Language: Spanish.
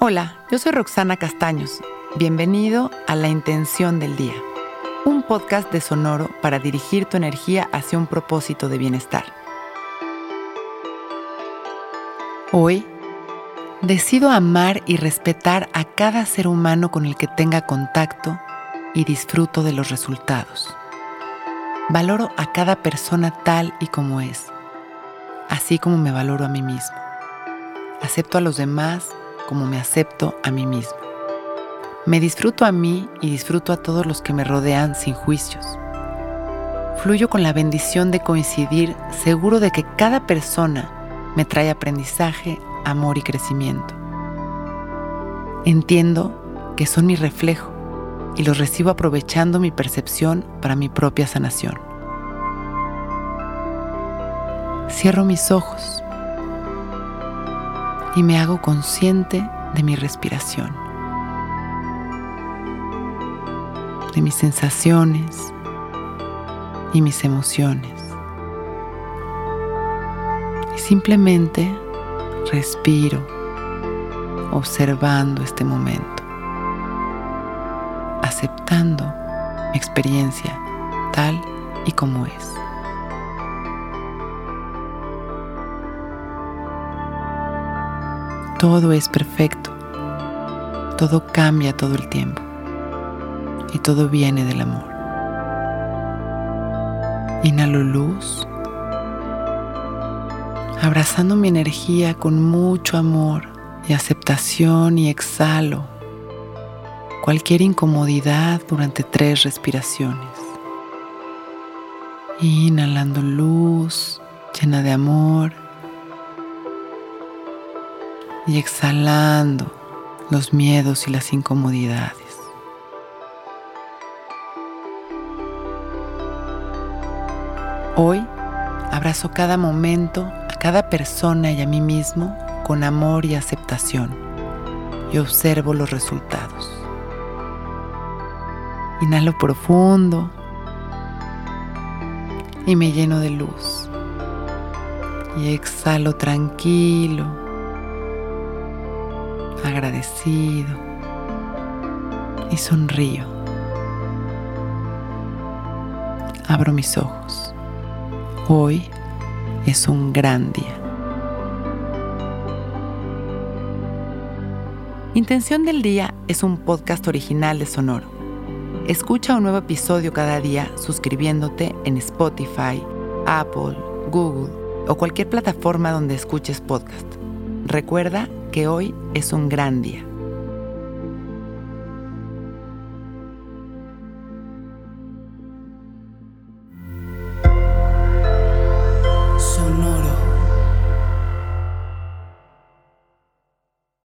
Hola, yo soy Roxana Castaños. Bienvenido a La Intención del Día, un podcast de Sonoro para dirigir tu energía hacia un propósito de bienestar. Hoy, decido amar y respetar a cada ser humano con el que tenga contacto y disfruto de los resultados. Valoro a cada persona tal y como es, así como me valoro a mí mismo. Acepto a los demás como me acepto a mí mismo. Me disfruto a mí y disfruto a todos los que me rodean sin juicios. Fluyo con la bendición de coincidir seguro de que cada persona me trae aprendizaje, amor y crecimiento. Entiendo que son mi reflejo y los recibo aprovechando mi percepción para mi propia sanación. Cierro mis ojos y me hago consciente de mi respiración, de mis sensaciones y mis emociones. Y simplemente respiro observando este momento, aceptando mi experiencia tal y como es. Todo es perfecto. Todo cambia todo el tiempo. Y todo viene del amor. Inhalo luz, abrazando mi energía con mucho amor y aceptación y exhalo cualquier incomodidad durante tres respiraciones. Inhalando luz llena de amor y exhalando los miedos y las incomodidades. Hoy abrazo cada momento, a cada persona y a mí mismo con amor y aceptación y observo los resultados. Inhalo profundo y me lleno de luz. Y exhalo tranquilo agradecido y sonrío. Abro mis ojos. Hoy es un gran día. Intención del Día es un podcast original de Sonoro. Escucha un nuevo episodio cada día suscribiéndote en Spotify, Apple, Google o cualquier plataforma donde escuches podcast. Recuerda que hoy es un gran día.